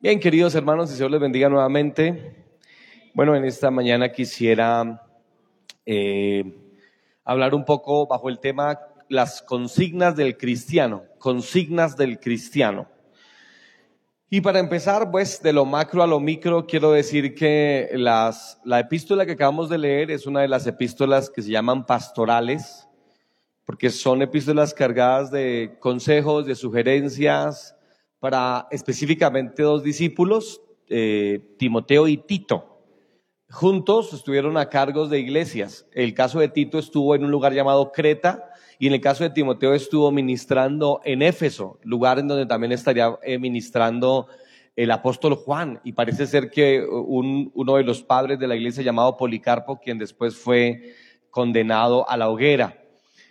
Bien, queridos hermanos, y Señor les bendiga nuevamente. Bueno, en esta mañana quisiera eh, hablar un poco bajo el tema las consignas del cristiano, consignas del cristiano. Y para empezar, pues de lo macro a lo micro, quiero decir que las, la epístola que acabamos de leer es una de las epístolas que se llaman pastorales, porque son epístolas cargadas de consejos, de sugerencias, para específicamente dos discípulos, eh, Timoteo y Tito. Juntos estuvieron a cargos de iglesias. El caso de Tito estuvo en un lugar llamado Creta y en el caso de Timoteo estuvo ministrando en Éfeso, lugar en donde también estaría eh, ministrando el apóstol Juan. Y parece ser que uno de los padres de la iglesia llamado Policarpo, quien después fue condenado a la hoguera.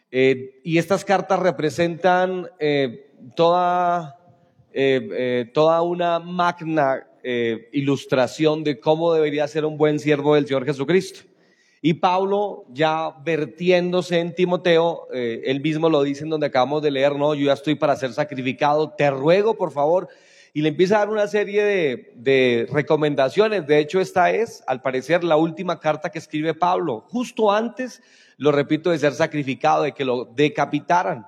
Eh, y estas cartas representan toda eh, eh, toda una magna eh, ilustración de cómo debería ser un buen siervo del Señor Jesucristo. Y Pablo, ya vertiéndose en Timoteo, él mismo lo dice en donde acabamos de leer, no, yo ya estoy para ser sacrificado, te ruego por favor, y le empieza a dar una serie de, de recomendaciones. De hecho, esta es, al parecer, la última carta que escribe Pablo, justo antes, lo repito, de ser sacrificado, de que lo decapitaran.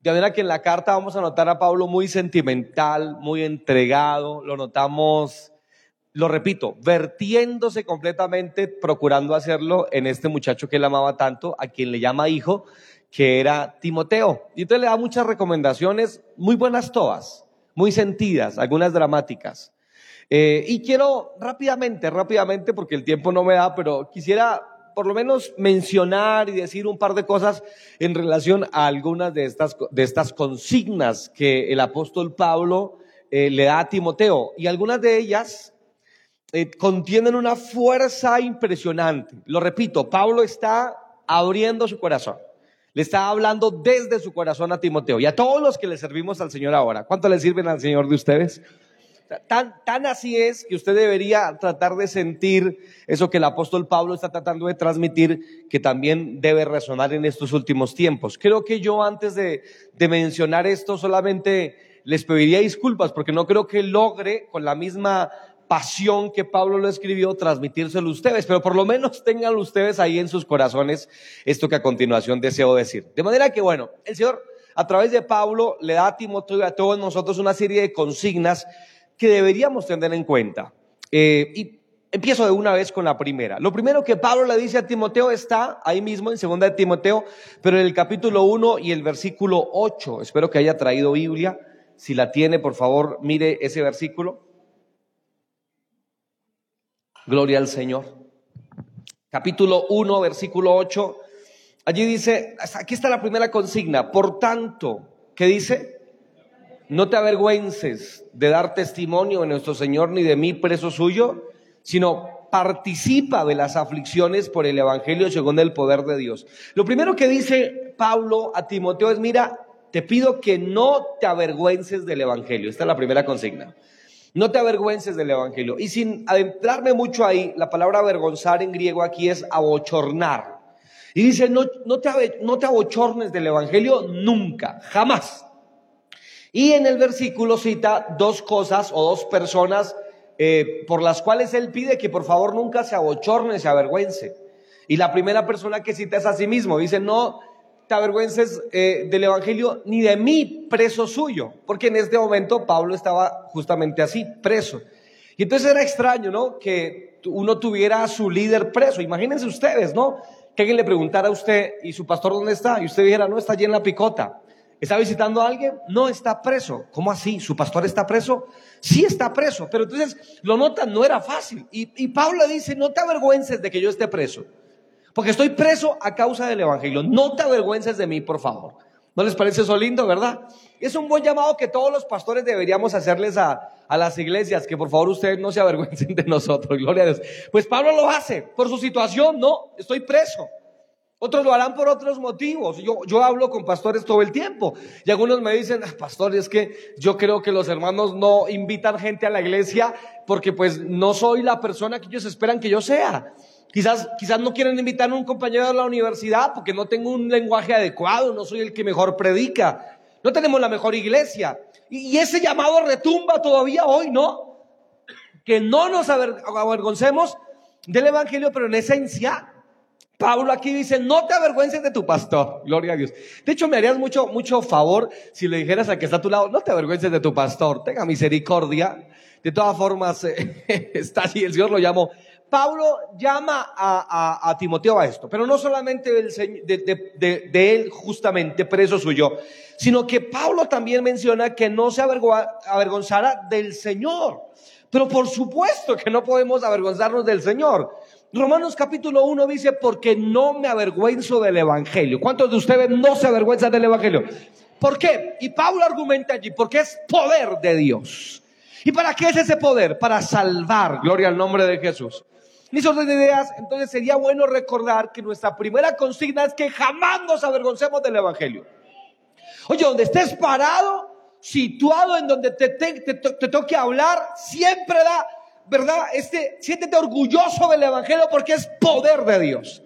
De manera que en la carta vamos a notar a Pablo muy sentimental, muy entregado, lo notamos, lo repito, vertiéndose completamente, procurando hacerlo en este muchacho que él amaba tanto, a quien le llama hijo, que era Timoteo. Y entonces le da muchas recomendaciones, muy buenas todas, muy sentidas, algunas dramáticas. Eh, y quiero rápidamente, rápidamente, porque el tiempo no me da, pero quisiera por lo menos mencionar y decir un par de cosas en relación a algunas de estas, de estas consignas que el apóstol Pablo eh, le da a Timoteo. Y algunas de ellas eh, contienen una fuerza impresionante. Lo repito, Pablo está abriendo su corazón. Le está hablando desde su corazón a Timoteo y a todos los que le servimos al Señor ahora. ¿Cuánto le sirven al Señor de ustedes? Tan, tan así es que usted debería tratar de sentir eso que el apóstol Pablo está tratando de transmitir, que también debe resonar en estos últimos tiempos. Creo que yo antes de, de mencionar esto solamente les pediría disculpas porque no creo que logre con la misma pasión que Pablo lo escribió transmitírselo a ustedes, pero por lo menos tengan ustedes ahí en sus corazones esto que a continuación deseo decir. De manera que, bueno, el Señor a través de Pablo le da a Timoteo y a todos nosotros una serie de consignas que deberíamos tener en cuenta. Eh, y empiezo de una vez con la primera. Lo primero que Pablo le dice a Timoteo está ahí mismo en segunda de Timoteo, pero en el capítulo 1 y el versículo 8. Espero que haya traído Biblia. Si la tiene, por favor, mire ese versículo. Gloria al Señor. Capítulo 1, versículo 8. Allí dice, aquí está la primera consigna. Por tanto, ¿qué dice? No te avergüences de dar testimonio de nuestro Señor ni de mí preso suyo, sino participa de las aflicciones por el Evangelio según el poder de Dios. Lo primero que dice Pablo a Timoteo es, mira, te pido que no te avergüences del Evangelio. Esta es la primera consigna. No te avergüences del Evangelio. Y sin adentrarme mucho ahí, la palabra avergonzar en griego aquí es abochornar. Y dice, no, no, te, no te abochornes del Evangelio nunca, jamás. Y en el versículo cita dos cosas o dos personas eh, por las cuales él pide que por favor nunca se abochorne, se avergüence. Y la primera persona que cita es a sí mismo. Dice, no te avergüences eh, del Evangelio ni de mí, preso suyo. Porque en este momento Pablo estaba justamente así, preso. Y entonces era extraño, ¿no? Que uno tuviera a su líder preso. Imagínense ustedes, ¿no? Que alguien le preguntara a usted, ¿y su pastor dónde está? Y usted dijera, no, está allí en la picota. ¿Está visitando a alguien? No está preso. ¿Cómo así? ¿Su pastor está preso? Sí está preso. Pero entonces lo notan, no era fácil. Y, y Pablo dice, no te avergüences de que yo esté preso. Porque estoy preso a causa del Evangelio. No te avergüences de mí, por favor. ¿No les parece eso lindo, verdad? Es un buen llamado que todos los pastores deberíamos hacerles a, a las iglesias, que por favor ustedes no se avergüencen de nosotros, gloria a Dios. Pues Pablo lo hace por su situación, no, estoy preso. Otros lo harán por otros motivos. Yo, yo hablo con pastores todo el tiempo y algunos me dicen, ah, pastor, es que yo creo que los hermanos no invitan gente a la iglesia porque pues no soy la persona que ellos esperan que yo sea. Quizás, quizás no quieren invitar a un compañero de la universidad porque no tengo un lenguaje adecuado, no soy el que mejor predica, no tenemos la mejor iglesia. Y, y ese llamado retumba todavía hoy, ¿no? que no nos avergoncemos del Evangelio, pero en esencia, Pablo aquí dice, no te avergüences de tu pastor, gloria a Dios. De hecho, me harías mucho, mucho favor si le dijeras al que está a tu lado, no te avergüences de tu pastor, tenga misericordia. De todas formas, está así, el Señor lo llamó. Pablo llama a, Timoteo a esto, pero no solamente de, de, él justamente preso suyo, sino que Pablo también menciona que no se avergonzara del Señor. Pero por supuesto que no podemos avergonzarnos del Señor. Romanos capítulo 1 dice, porque no me avergüenzo del Evangelio. ¿Cuántos de ustedes no se avergüenzan del Evangelio? ¿Por qué? Y Pablo argumenta allí, porque es poder de Dios. ¿Y para qué es ese poder? Para salvar, gloria al nombre de Jesús. Mis de ideas, entonces sería bueno recordar que nuestra primera consigna es que jamás nos avergoncemos del Evangelio. Oye, donde estés parado, situado en donde te, te, toque hablar, siempre da, ¿verdad? Este, siéntete orgulloso del Evangelio porque es poder de Dios.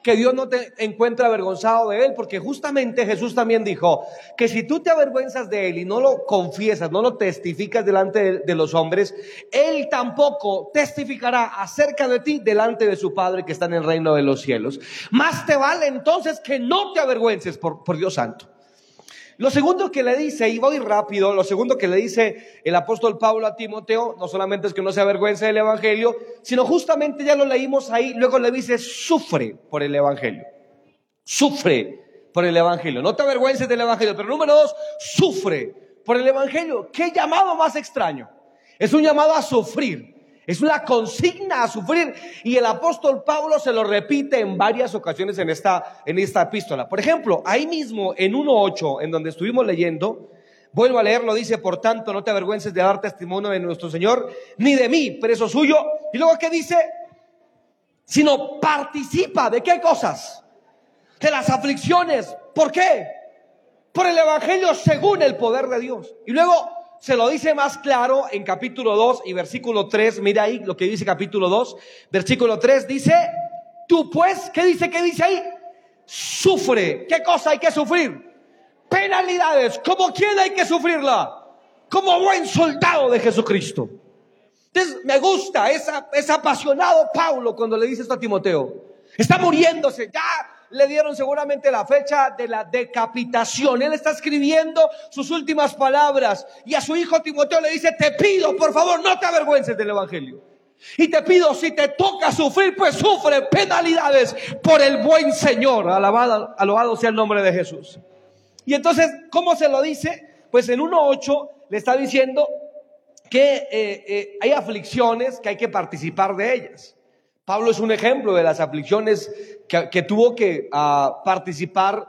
Que Dios no te encuentre avergonzado de él, porque justamente Jesús también dijo que si tú te avergüenzas de él y no lo confiesas, no lo testificas delante de, los hombres, él tampoco testificará acerca de ti delante de su Padre que está en el reino de los cielos. Más te vale entonces que no te avergüences por Dios Santo. Lo segundo que le dice, y voy rápido, lo segundo que le dice el apóstol Pablo a Timoteo, no solamente es que no se avergüence del Evangelio, sino justamente ya lo leímos ahí, luego le dice, sufre por el Evangelio. Sufre por el Evangelio. No te avergüences del Evangelio, pero número dos, sufre por el Evangelio. ¿Qué llamado más extraño? Es un llamado a sufrir. Es una consigna a sufrir y el apóstol Pablo se lo repite en varias ocasiones en esta, en esta epístola. Por ejemplo, ahí mismo en 1.8, en donde estuvimos leyendo, vuelvo a leerlo, dice, por tanto, no te avergüences de dar testimonio de nuestro Señor, ni de mí, preso suyo. Y luego, ¿qué dice? Sino participa de qué cosas? De las aflicciones. ¿Por qué? Por el Evangelio según el poder de Dios. Y luego, se lo dice más claro en capítulo 2 y versículo 3. Mira ahí lo que dice capítulo 2, versículo 3. Dice, tú pues, ¿qué dice? ¿Qué dice ahí? Sufre. ¿Qué cosa hay que sufrir? Penalidades. ¿Como quién hay que sufrirla? Como buen soldado de Jesucristo. Entonces, me gusta, es, es apasionado Pablo cuando le dice esto a Timoteo. Está muriéndose, ya le dieron seguramente la fecha de la decapitación. Él está escribiendo sus últimas palabras y a su hijo Timoteo le dice, te pido, por favor, no te avergüences del Evangelio. Y te pido, si te toca sufrir, pues sufre penalidades por el buen Señor. Alabado, alabado sea el nombre de Jesús. Y entonces, ¿cómo se lo dice? Pues en 1.8 le está diciendo que eh, eh, hay aflicciones que hay que participar de ellas. Pablo es un ejemplo de las aflicciones que, tuvo que ah, participar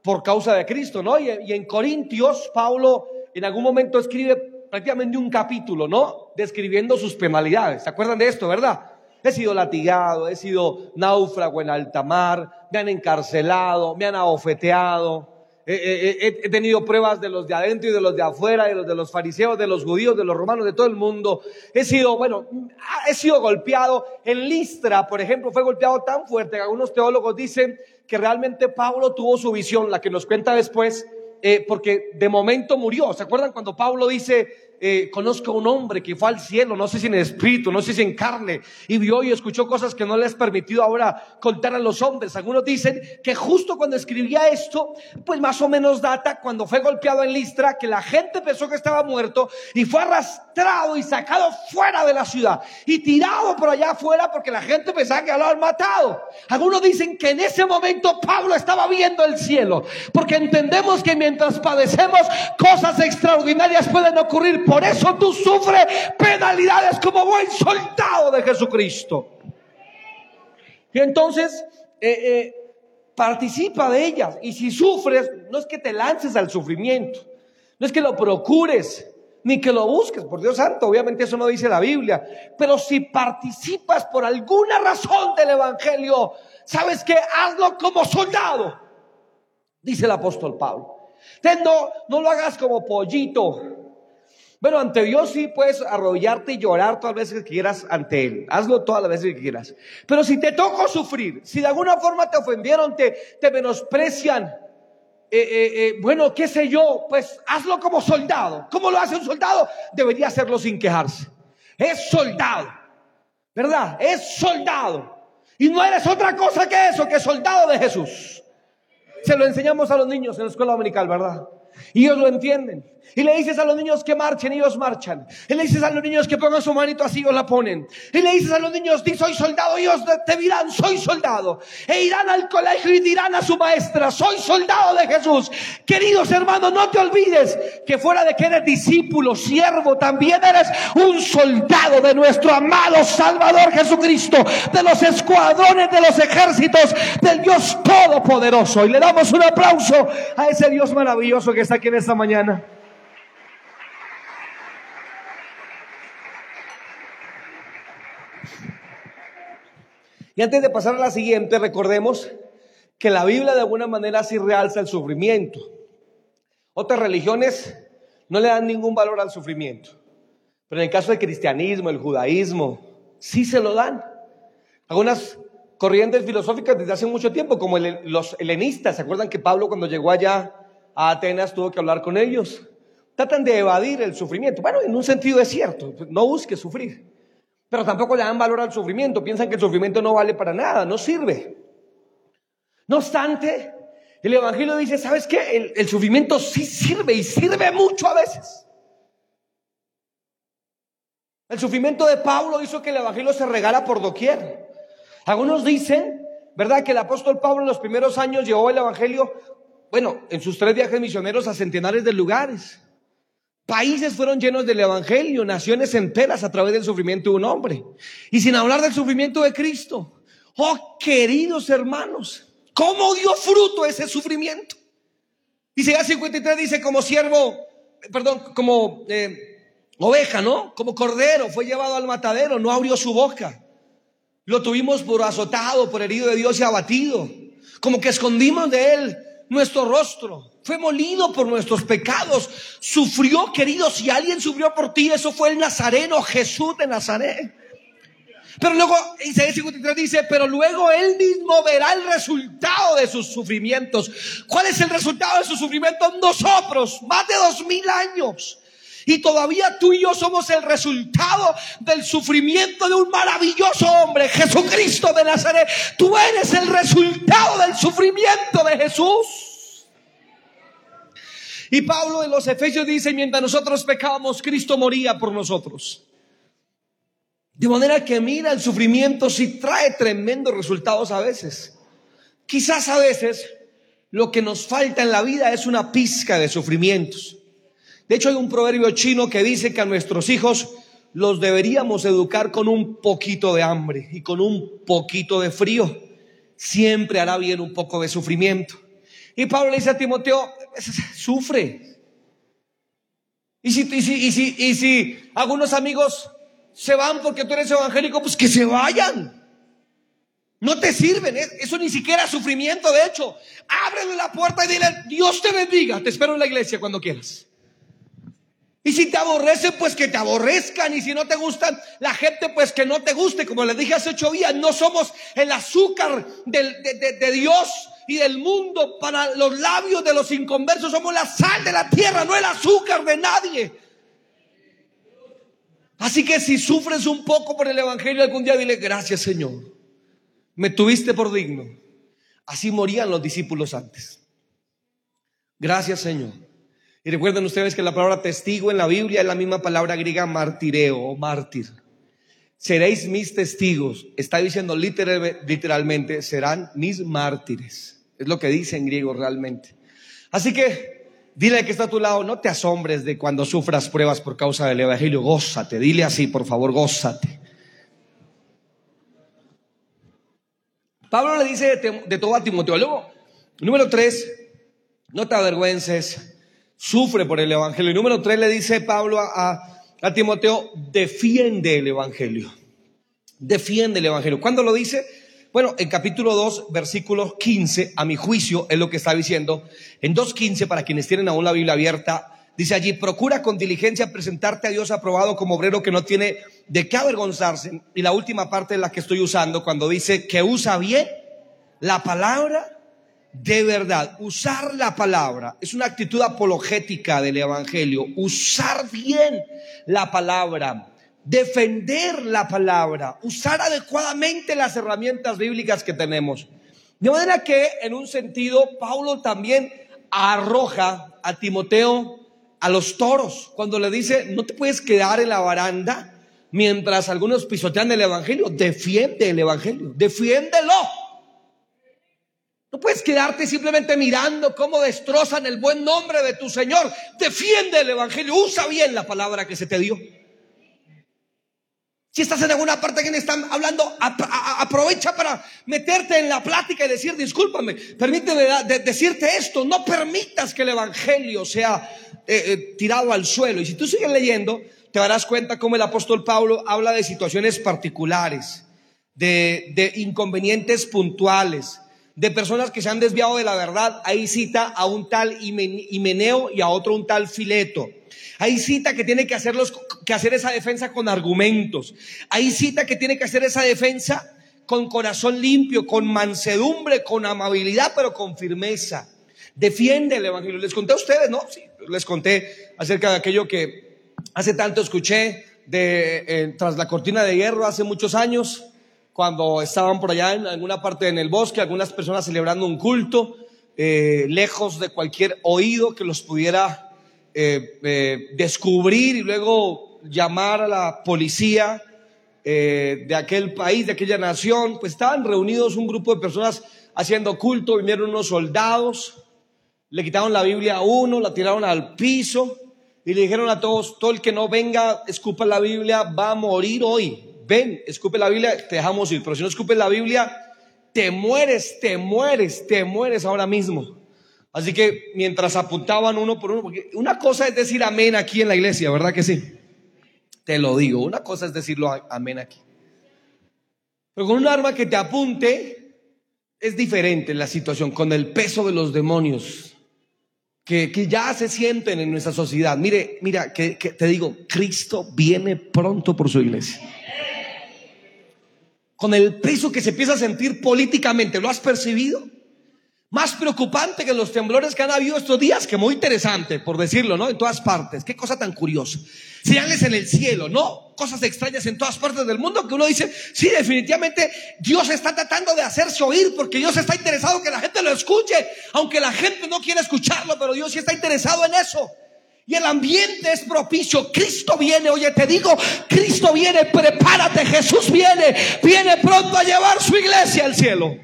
por causa de Cristo, ¿no? Y, y, en Corintios, Pablo en algún momento escribe prácticamente un capítulo, ¿no? Describiendo sus penalidades. ¿Se acuerdan de esto, verdad? He sido latigado, he sido náufrago en alta mar, me han encarcelado, me han abofeteado, he tenido pruebas de los de adentro y de los de afuera, de los de los fariseos, de los judíos, de los romanos, de todo el mundo. He sido, bueno, he sido golpeado. En Listra, por ejemplo, fue golpeado tan fuerte que algunos teólogos dicen que realmente Pablo tuvo su visión, la que nos cuenta después, eh, porque de momento murió. ¿Se acuerdan cuando Pablo dice, eh, conozco a un hombre que fue al cielo, no sé si en espíritu, no sé si en carne, y vio y escuchó cosas que no le has permitido ahora contar a los hombres. Algunos dicen que justo cuando escribía esto, pues más o menos data cuando fue golpeado en Listra, que la gente pensó que estaba muerto y fue arrastrado y sacado fuera de la ciudad y tirado por allá afuera porque la gente pensaba que lo habían matado. Algunos dicen que en ese momento Pablo estaba viendo el cielo, porque entendemos que mientras padecemos cosas extraordinarias pueden ocurrir por eso tú sufres penalidades como buen soldado de Jesucristo. Y entonces, eh, eh, participa de ellas. Y si sufres, no es que te lances al sufrimiento, no es que lo procures, ni que lo busques, por Dios santo, obviamente eso no dice la Biblia, pero si participas por alguna razón del Evangelio, sabes que hazlo como soldado, dice el apóstol Pablo. No, no lo hagas como pollito, bueno, ante Dios sí puedes arrollarte y llorar todas las veces que quieras ante Él. Hazlo todas las veces que quieras. Pero si te toca sufrir, si de alguna forma te ofendieron, te, te menosprecian, eh, eh, eh, bueno, qué sé yo, pues hazlo como soldado. ¿Cómo lo hace un soldado? Debería hacerlo sin quejarse. es soldado. ¿Verdad? Es soldado. Y no eres otra cosa que eso, que soldado de Jesús. Se lo enseñamos a los niños en la escuela dominical, ¿verdad? Y ellos lo entienden. Y le dices a los niños que marchen, ellos marchan. Y le dices a los niños que pongan su manito así, ellos la ponen. Y le dices a los niños, di soy soldado, ellos te dirán, soy soldado. E irán al colegio y dirán a su maestra, soy soldado de Jesús. Queridos hermanos, no te olvides que fuera de que eres discípulo, siervo, también eres un soldado de nuestro amado Salvador Jesucristo, de los escuadrones, de los ejércitos, del Dios Todopoderoso. Y le damos un aplauso a ese Dios maravilloso que está aquí en esta mañana. Y antes de pasar a la siguiente, recordemos que la Biblia de alguna manera sí realza el sufrimiento. Otras religiones no le dan ningún valor al sufrimiento. Pero en el caso del cristianismo, el judaísmo, sí se lo dan. Algunas corrientes filosóficas desde hace mucho tiempo, como los helenistas, ¿se acuerdan que Pablo cuando llegó allá a Atenas tuvo que hablar con ellos? Tratan de evadir el sufrimiento. Bueno, en un sentido es cierto, no busque sufrir. Pero tampoco le dan valor al sufrimiento. Piensan que el sufrimiento no vale para nada, no sirve. No obstante, el Evangelio dice, ¿sabes qué? El, el sufrimiento sí sirve y sirve mucho a veces. El sufrimiento de Pablo hizo que el Evangelio se regala por doquier. Algunos dicen, ¿verdad? Que el apóstol Pablo en los primeros años llevó el Evangelio, bueno, en sus tres viajes misioneros a centenares de lugares. Países fueron llenos del Evangelio, naciones enteras a través del sufrimiento de un hombre. Y sin hablar del sufrimiento de Cristo. Oh, queridos hermanos, ¿cómo dio fruto ese sufrimiento? Isaías 53 dice, como siervo, perdón, como eh, oveja, ¿no? Como cordero, fue llevado al matadero, no abrió su boca. Lo tuvimos por azotado, por herido de Dios y abatido. Como que escondimos de él nuestro rostro. Fue molido por nuestros pecados. Sufrió, querido. Si alguien sufrió por ti, eso fue el Nazareno, Jesús de Nazaret. Pero luego Isaías 53 dice, pero luego él mismo verá el resultado de sus sufrimientos. ¿Cuál es el resultado de sus sufrimientos? Nosotros, más de dos mil años. Y todavía tú y yo somos el resultado del sufrimiento de un maravilloso hombre, Jesucristo de Nazaret. Tú eres el resultado del sufrimiento de Jesús. Y Pablo en los Efesios dice, mientras nosotros pecábamos, Cristo moría por nosotros. De manera que mira, el sufrimiento sí trae tremendos resultados a veces. Quizás a veces lo que nos falta en la vida es una pizca de sufrimientos. De hecho, hay un proverbio chino que dice que a nuestros hijos los deberíamos educar con un poquito de hambre y con un poquito de frío. Siempre hará bien un poco de sufrimiento. Y Pablo le dice a Timoteo, sufre. Y si, y si, y si, y si algunos amigos se van porque tú eres evangélico, pues que se vayan. No te sirven, eso ni siquiera es sufrimiento, de hecho. Ábrele la puerta y dile, Dios te bendiga, te espero en la iglesia cuando quieras. Y si te aborrecen, pues que te aborrezcan. Y si no te gustan la gente, pues que no te guste. Como les dije hace ocho días, no somos el azúcar de, Dios y del mundo para los labios de los inconversos. Somos la sal de la tierra, no el azúcar de nadie. Así que si sufres un poco por el Evangelio algún día, dile gracias Señor. Me tuviste por digno. Así morían los discípulos antes. Gracias Señor. Y recuerden ustedes que la palabra testigo en la Biblia es la misma palabra griega martireo o mártir. Seréis mis testigos. Está diciendo literalmente, serán mis mártires. Es lo que dice en griego realmente. Así que dile que está a tu lado, no te asombres de cuando sufras pruebas por causa del Evangelio. Gózate, dile así, por favor, gózate. Pablo le dice de, todo a Timoteo. Luego, número tres, no te avergüences sufre por el Evangelio. Y número tres le dice Pablo a, Timoteo, defiende el Evangelio. Defiende el Evangelio. ¿Cuándo lo dice? Bueno, en capítulo 2, versículo 15, a mi juicio, es lo que está diciendo. En 2.15, para quienes tienen aún la Biblia abierta, dice allí, procura con diligencia presentarte a Dios aprobado como obrero que no tiene de qué avergonzarse. Y la última parte es la que estoy usando, cuando dice que usa bien la palabra de verdad, usar la palabra es una actitud apologética del Evangelio, usar bien la palabra, defender la palabra, usar adecuadamente las herramientas bíblicas que tenemos. De manera que, en un sentido, Paulo también arroja a Timoteo a los toros cuando le dice, no te puedes quedar en la baranda mientras algunos pisotean el Evangelio, defiende el Evangelio, defiéndelo. Puedes quedarte simplemente mirando cómo destrozan el buen nombre de tu Señor. Defiende el Evangelio, usa bien la palabra que se te dio. Si estás en alguna parte que están hablando, aprovecha para meterte en la plática y decir, discúlpame, permíteme decirte esto, no permitas que el Evangelio sea eh, eh, tirado al suelo. Y si tú sigues leyendo, te darás cuenta cómo el apóstol Pablo habla de situaciones particulares, de, inconvenientes puntuales, de personas que se han desviado de la verdad. Ahí cita a un tal Himeneo y a otro un tal Fileto. Ahí cita que tiene que, hacerlos, que hacer esa defensa con argumentos. Ahí cita que tiene que hacer esa defensa con corazón limpio, con mansedumbre, con amabilidad, pero con firmeza. Defiende el Evangelio. Les conté a ustedes, ¿no? Sí, les conté acerca de aquello que Hace tanto escuché de eh, tras la cortina de hierro hace muchos años, cuando estaban por allá en alguna parte en el bosque, algunas personas celebrando un culto, eh, lejos de cualquier oído que los pudiera eh, descubrir y luego llamar a la policía de aquel país, de aquella nación, pues estaban reunidos un grupo de personas haciendo culto, vinieron unos soldados, le quitaron la Biblia a uno, la tiraron al piso, y le dijeron a todos, todo el que no venga, escupa la Biblia, va a morir hoy. Ven, escupe la Biblia, te dejamos ir. Pero si no escupes la Biblia, te mueres, te mueres, te mueres ahora mismo. Así que mientras apuntaban uno por uno, porque una cosa es decir amén aquí en la iglesia, ¿verdad que sí? Te lo digo, una cosa es decirlo amén aquí. Pero con un arma que te apunte es diferente la situación, con el peso de los demonios que, ya se sienten en nuestra sociedad. Mire, mira, que, te digo, Cristo viene pronto por su iglesia. Con el peso que se empieza a sentir políticamente, ¿lo has percibido? Más preocupante que los temblores que han habido estos días, que muy interesante, por decirlo, ¿no? En todas partes. Qué cosa tan curiosa. Señales en el cielo, ¿no? Cosas extrañas en todas partes del mundo que uno dice, sí, definitivamente Dios está tratando de hacerse oír porque Dios está interesado que la gente lo escuche, aunque la gente no quiere escucharlo, pero Dios sí está interesado en eso. Y el ambiente es propicio. Cristo viene, oye, te digo, Cristo viene, prepárate, Jesús viene, viene pronto a llevar su iglesia al cielo.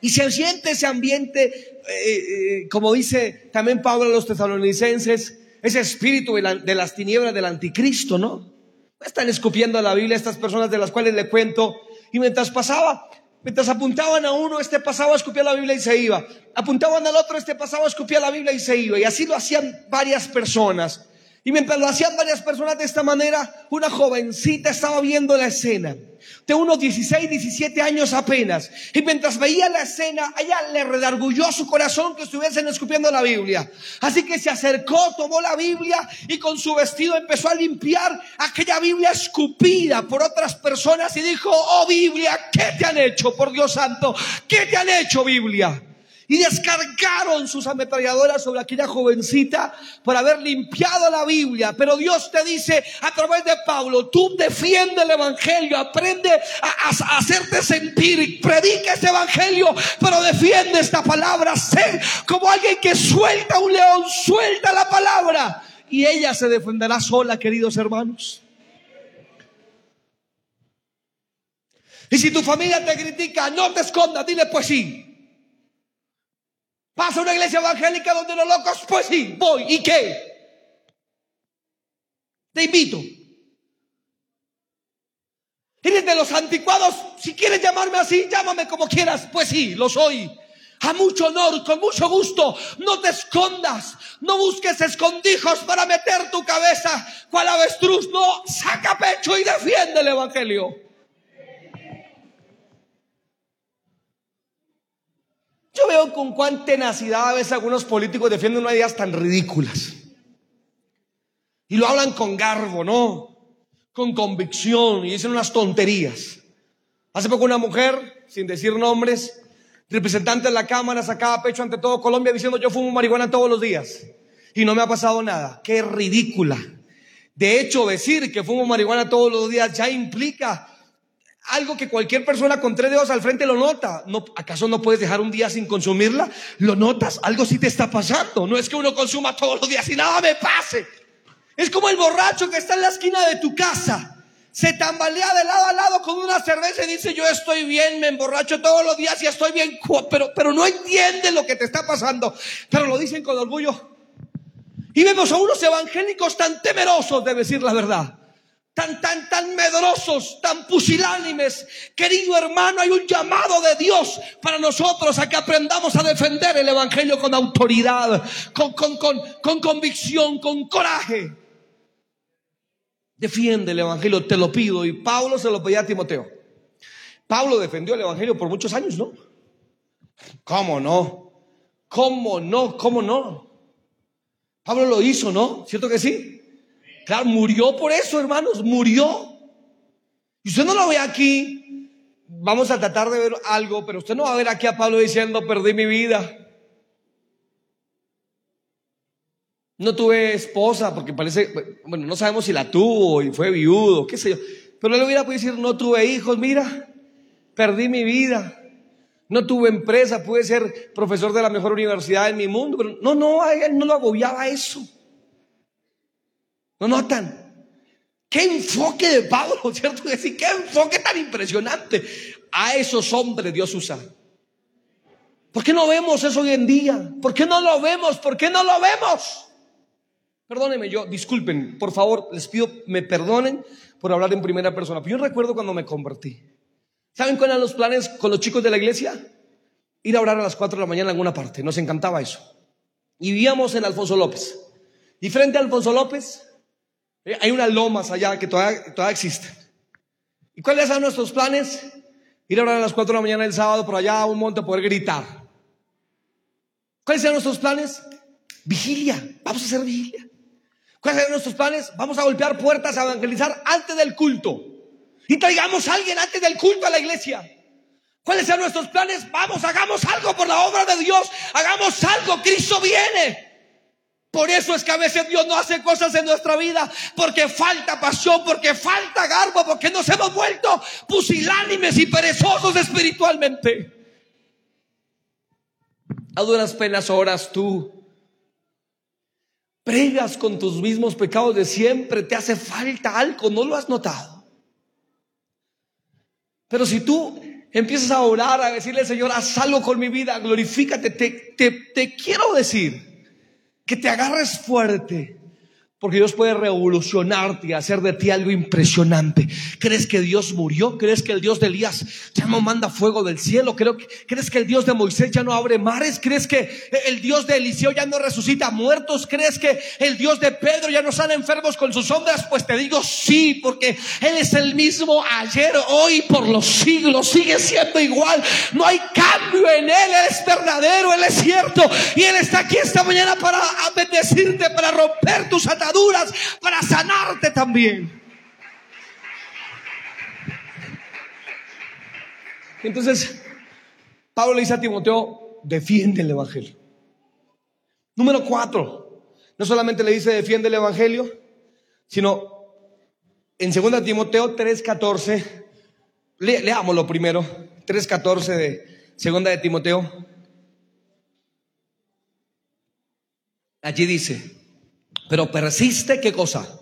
Y se siente ese ambiente, eh, eh, como dice también Pablo a los tesalonicenses, ese espíritu de, las tinieblas del anticristo, ¿no? Están escupiendo la Biblia estas personas de las cuales le cuento. Y mientras pasaba, mientras apuntaban a uno, este pasaba, escupía la Biblia y se iba. Apuntaban al otro, este pasaba, escupía la Biblia y se iba. Y así lo hacían varias personas. Y mientras lo hacían varias personas de esta manera, una jovencita estaba viendo la escena, de unos 16, 17 años apenas. Y mientras veía la escena, ella le redargulló su corazón que estuviesen escupiendo la Biblia. Así que se acercó, tomó la Biblia y con su vestido empezó a limpiar aquella Biblia escupida por otras personas y dijo, oh Biblia, ¿qué te han hecho, por Dios santo? ¿Qué te han hecho, Biblia? Y descargaron sus ametralladoras sobre aquella jovencita por haber limpiado la Biblia. Pero Dios te dice a través de Pablo, tú defiende el Evangelio, aprende a, hacerte sentir predica este Evangelio, pero defiende esta palabra. Sé como alguien que suelta un león, suelta la palabra y ella se defenderá sola, queridos hermanos. Y si tu familia te critica, no te escondas, dile pues sí. ¿Pasa una iglesia evangélica donde los locos? Pues sí, voy. ¿Y qué? Te invito. ¿Eres de los anticuados? Si quieres llamarme así, llámame como quieras. Pues sí, lo soy. A mucho honor, con mucho gusto. No te escondas. No busques escondijos para meter tu cabeza cual avestruz. No, saca pecho y defiende el Evangelio. Yo veo con cuán tenacidad a veces algunos políticos defienden unas ideas tan ridículas. Y lo hablan con garbo, ¿no? Con convicción y dicen unas tonterías. Hace poco una mujer, sin decir nombres, representante de la Cámara, sacaba pecho ante todo Colombia diciendo yo fumo marihuana todos los días. Y no me ha pasado nada. Qué ridícula De hecho, decir que fumo marihuana todos los días ya implica algo que cualquier persona con tres dedos al frente lo nota. No, ¿Acaso no puedes dejar un día sin consumirla? ¿Lo notas? Algo sí te está pasando. No es que uno consuma todos los días y nada me pase. Es como el borracho que está en la esquina de tu casa. Se tambalea de lado a lado con una cerveza y dice, yo estoy bien, me emborracho todos los días y estoy bien, pero, pero no entiende lo que te está pasando. Pero lo dicen con orgullo. Y vemos a unos evangélicos tan temerosos de decir la verdad tan, tan, tan medrosos, tan pusilánimes. Querido hermano, hay un llamado de Dios para nosotros a que aprendamos a defender el Evangelio con autoridad, con, con, con, con convicción, con coraje. Defiende el Evangelio, te lo pido. Y Pablo se lo pedía a Timoteo. Pablo defendió el Evangelio por muchos años, ¿no? ¿Cómo no? ¿Cómo no? ¿Cómo no? Pablo lo hizo, ¿no? ¿Cierto que sí? Murió por eso, hermanos, murió. Y usted no lo ve aquí. Vamos a tratar de ver algo, pero usted no va a ver aquí a Pablo diciendo, perdí mi vida. No tuve esposa, porque parece, bueno, no sabemos si la tuvo y fue viudo, qué sé yo. Pero él hubiera podido decir, no tuve hijos, mira, perdí mi vida. No tuve empresa, pude ser profesor de la mejor universidad en mi mundo, pero no, no, a él no lo agobiaba eso. ¿No notan? Qué enfoque de Pablo, ¿cierto? Decir, qué enfoque tan impresionante. A esos hombres Dios usa. ¿Por qué no vemos eso hoy en día? ¿Por qué no lo vemos? ¿Por qué no lo vemos? Perdónenme yo, disculpen, por favor, les pido, me perdonen por hablar en primera persona. Pero yo recuerdo cuando me convertí. ¿Saben cuáles eran los planes con los chicos de la iglesia? Ir a orar a las 4 de la mañana en alguna parte. Nos encantaba eso. Y vivíamos en Alfonso López. Y frente a Alfonso López eh, hay unas lomas allá que todavía, todavía existen. ¿Y cuáles son nuestros planes? Ir a orar a las 4 de la mañana del sábado por allá a un monte a poder gritar. ¿Cuáles son nuestros planes? Vigilia. Vamos a hacer vigilia. ¿Cuáles son nuestros planes? Vamos a golpear puertas, a evangelizar antes del culto. Y traigamos a alguien antes del culto a la iglesia. ¿Cuáles son nuestros planes? Vamos, hagamos algo por la obra de Dios. Hagamos algo. Cristo viene. Por eso es que a veces Dios no hace cosas en nuestra vida porque falta pasión, porque falta garbo, porque nos hemos vuelto pusilánimes y perezosos espiritualmente. A duras penas horas tú pregas con tus mismos pecados de siempre, te hace falta algo, no lo has notado. Pero si tú empiezas a orar, a decirle, Señor, haz algo con mi vida, glorifícate, te, te, te quiero decir que te agarres fuerte porque Dios puede revolucionarte y hacer de ti algo impresionante. ¿Crees que Dios murió? ¿Crees que el Dios de Elías ya no manda fuego del cielo? ¿Crees que el Dios de Moisés ya no abre mares? ¿Crees que el Dios de Eliseo ya no resucita muertos? ¿Crees que el Dios de Pedro ya no sana enfermos con sus sombras? Pues te digo sí, porque Él es el mismo ayer, hoy, por los siglos. Sigue siendo igual. No hay cambio en Él. Él es verdadero, Él es cierto. Y Él está aquí esta mañana para bendecirte, para romper tus ataduras para sanarte también. Entonces, Pablo le dice a Timoteo, defiende el Evangelio. Número cuatro, no solamente le dice defiende el Evangelio, sino en 2 Timoteo 3.14, le, leámoslo primero, 3.14 de 2 de Timoteo. Allí dice, pero persiste, ¿qué cosa?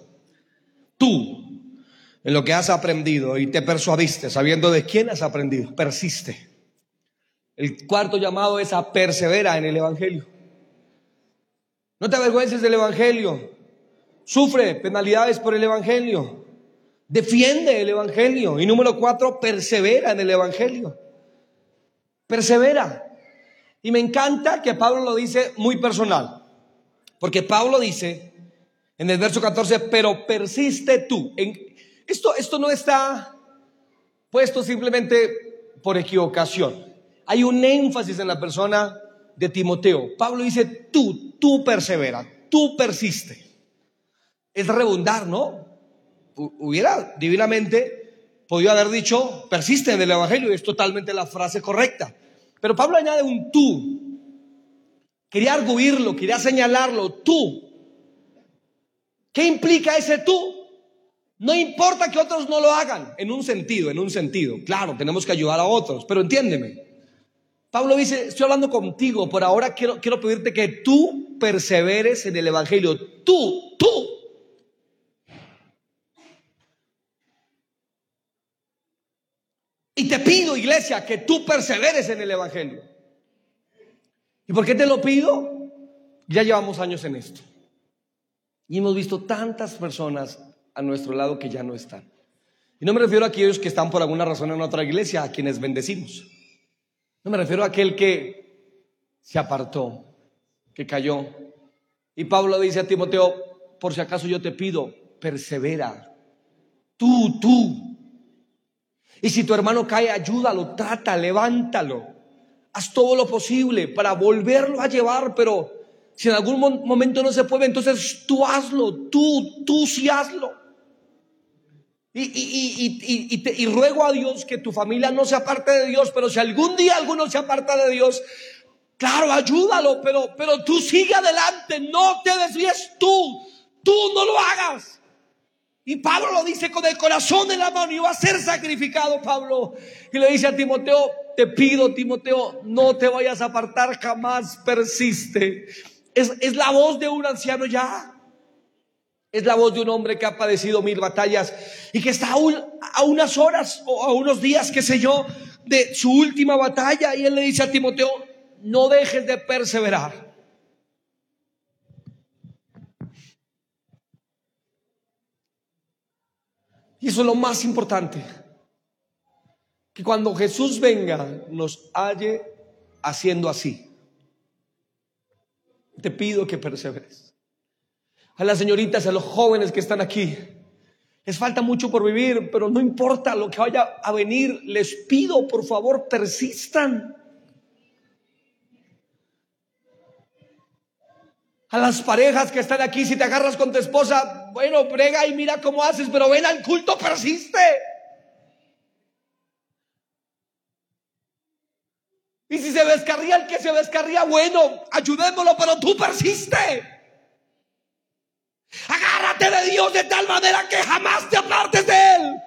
Tú, en lo que has aprendido y te persuadiste, sabiendo de quién has aprendido, persiste. El cuarto llamado es a persevera en el Evangelio. No te avergüences del Evangelio. Sufre penalidades por el Evangelio. Defiende el Evangelio. Y número cuatro, persevera en el Evangelio. Persevera. Y me encanta que Pablo lo dice muy personal. Porque Pablo dice, en el verso 14, pero persiste tú. En, esto, esto no está puesto simplemente por equivocación. Hay un énfasis en la persona de Timoteo. Pablo dice, tú, tú persevera, tú persiste. Es redundar, ¿no? Hubiera divinamente podido haber dicho, persiste en el Evangelio, y es totalmente la frase correcta. Pero Pablo añade un tú. Quería arguirlo, quería señalarlo, tú ¿Qué implica ese tú? No importa que otros no lo hagan, en un sentido, en un sentido. Claro, tenemos que ayudar a otros, pero entiéndeme. Pablo dice, estoy hablando contigo, por ahora quiero, quiero pedirte que tú perseveres en el Evangelio. Tú, tú. Y te pido, iglesia, que tú perseveres en el Evangelio. ¿Y por qué te lo pido? Ya llevamos años en esto. Y hemos visto tantas personas a nuestro lado que ya no están. Y no me refiero a aquellos que están por alguna razón en otra iglesia, a quienes bendecimos. No me refiero a aquel que se apartó, que cayó. Y Pablo dice a Timoteo, por si acaso yo te pido, persevera. Tú, tú. Y si tu hermano cae, ayúdalo, trata, levántalo. Haz todo lo posible para volverlo a llevar, pero si en algún momento no se puede, entonces tú hazlo, tú, tú sí hazlo. Y, y, y, y, ruego a Dios que tu familia no se aparte de Dios, pero si algún día alguno se aparta de Dios, claro, ayúdalo, pero, pero tú sigue adelante, no te desvíes tú, tú no lo hagas. Y Pablo lo dice con el corazón en la mano y va a ser sacrificado Pablo. Y le dice a Timoteo, te pido Timoteo, no te vayas a apartar jamás, persiste. Es, la voz de un anciano ya. Es la voz de un hombre que ha padecido mil batallas y que está a, unas horas o a unos días, qué sé yo, de su última batalla. Y él le dice a Timoteo, no dejes de perseverar. Y eso es lo más importante. Que cuando Jesús venga nos halle haciendo así. Te pido que perseveres a las señoritas, a los jóvenes que están aquí. Les falta mucho por vivir, pero no importa lo que vaya a venir, les pido, por favor, persistan. A las parejas que están aquí, si te agarras con tu esposa, bueno, prega y mira cómo haces, pero ven al culto, persiste. Y si se descarría el que se descarría, bueno, ayudémoslo, pero tú persiste. Agárrate de Dios de tal manera que jamás te apartes de Él.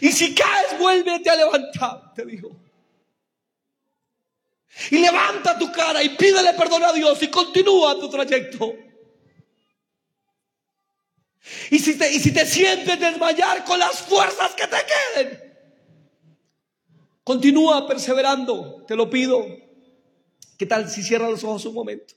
Y si caes, vuélvete a levantar, te dijo. Y levanta tu cara y pídele perdón a Dios y continúa tu trayecto. Y si te, y si te sientes desmayar con las fuerzas que te queden, continúa perseverando, te lo pido. ¿Qué tal si cierras los ojos un momento?